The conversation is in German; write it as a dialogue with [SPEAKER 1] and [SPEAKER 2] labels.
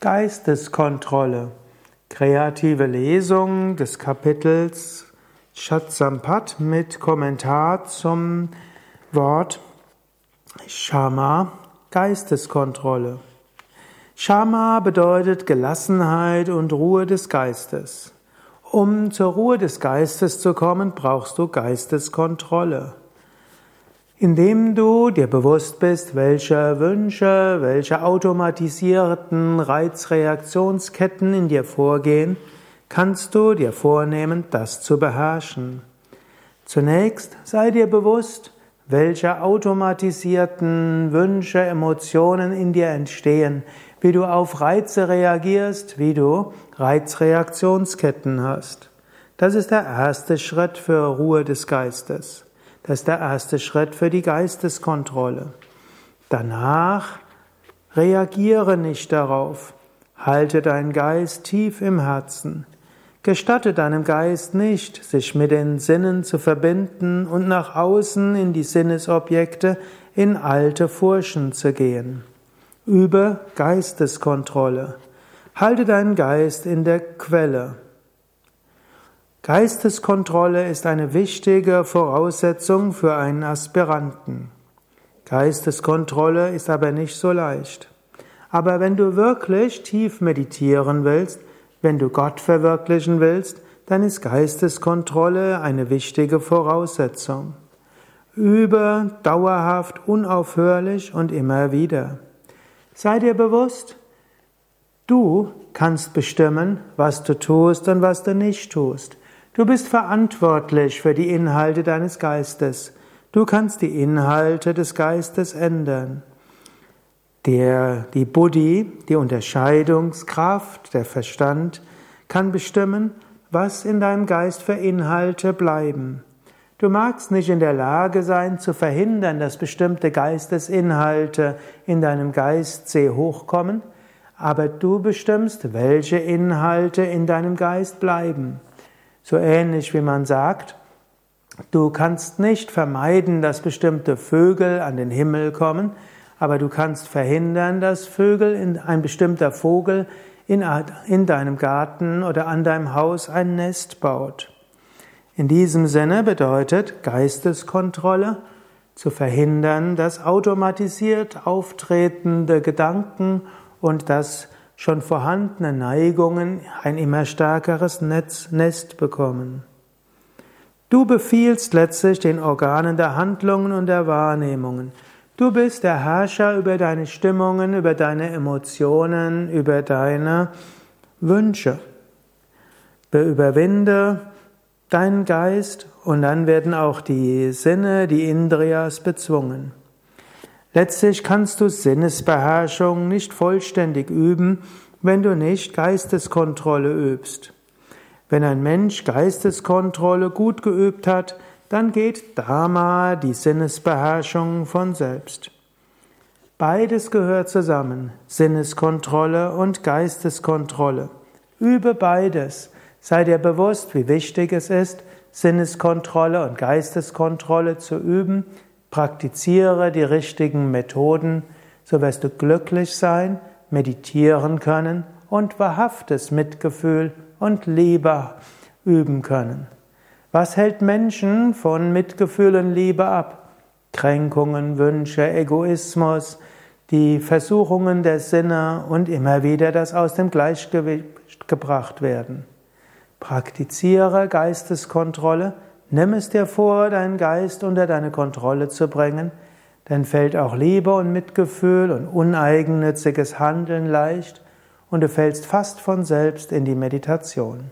[SPEAKER 1] Geisteskontrolle. Kreative Lesung des Kapitels Chatsampat mit Kommentar zum Wort Shama, Geisteskontrolle. Shama bedeutet Gelassenheit und Ruhe des Geistes. Um zur Ruhe des Geistes zu kommen, brauchst du Geisteskontrolle. Indem du dir bewusst bist, welche Wünsche, welche automatisierten Reizreaktionsketten in dir vorgehen, kannst du dir vornehmen, das zu beherrschen. Zunächst sei dir bewusst, welche automatisierten Wünsche, Emotionen in dir entstehen, wie du auf Reize reagierst, wie du Reizreaktionsketten hast. Das ist der erste Schritt für Ruhe des Geistes. Das ist der erste Schritt für die Geisteskontrolle. Danach reagiere nicht darauf. Halte deinen Geist tief im Herzen. Gestatte deinem Geist nicht, sich mit den Sinnen zu verbinden und nach außen in die Sinnesobjekte, in alte Furchen zu gehen. Übe Geisteskontrolle. Halte deinen Geist in der Quelle. Geisteskontrolle ist eine wichtige Voraussetzung für einen Aspiranten. Geisteskontrolle ist aber nicht so leicht. Aber wenn du wirklich tief meditieren willst, wenn du Gott verwirklichen willst, dann ist Geisteskontrolle eine wichtige Voraussetzung. Übe dauerhaft, unaufhörlich und immer wieder. Sei dir bewusst, du kannst bestimmen, was du tust und was du nicht tust. Du bist verantwortlich für die Inhalte deines Geistes. Du kannst die Inhalte des Geistes ändern. Der, die Buddhi, die Unterscheidungskraft, der Verstand, kann bestimmen, was in deinem Geist für Inhalte bleiben. Du magst nicht in der Lage sein, zu verhindern, dass bestimmte Geistesinhalte in deinem Geist sehr hochkommen, aber du bestimmst, welche Inhalte in deinem Geist bleiben. So ähnlich wie man sagt, du kannst nicht vermeiden, dass bestimmte Vögel an den Himmel kommen, aber du kannst verhindern, dass Vögel, in, ein bestimmter Vogel in, in deinem Garten oder an deinem Haus ein Nest baut. In diesem Sinne bedeutet Geisteskontrolle zu verhindern, dass automatisiert auftretende Gedanken und das schon vorhandene Neigungen ein immer stärkeres Netz, Nest bekommen. Du befiehlst letztlich den Organen der Handlungen und der Wahrnehmungen. Du bist der Herrscher über deine Stimmungen, über deine Emotionen, über deine Wünsche. Überwinde deinen Geist und dann werden auch die Sinne, die Indriyas bezwungen. Letztlich kannst du Sinnesbeherrschung nicht vollständig üben, wenn du nicht Geisteskontrolle übst. Wenn ein Mensch Geisteskontrolle gut geübt hat, dann geht Dharma, die Sinnesbeherrschung von selbst. Beides gehört zusammen, Sinneskontrolle und Geisteskontrolle. Übe beides. Sei dir bewusst, wie wichtig es ist, Sinneskontrolle und Geisteskontrolle zu üben, Praktiziere die richtigen Methoden, so wirst du glücklich sein, meditieren können und wahrhaftes Mitgefühl und Liebe üben können. Was hält Menschen von Mitgefühl und Liebe ab? Kränkungen, Wünsche, Egoismus, die Versuchungen der Sinne und immer wieder das aus dem Gleichgewicht gebracht werden. Praktiziere Geisteskontrolle, Nimm es dir vor, deinen Geist unter deine Kontrolle zu bringen, dann fällt auch Liebe und Mitgefühl und uneigennütziges Handeln leicht und du fällst fast von selbst in die Meditation.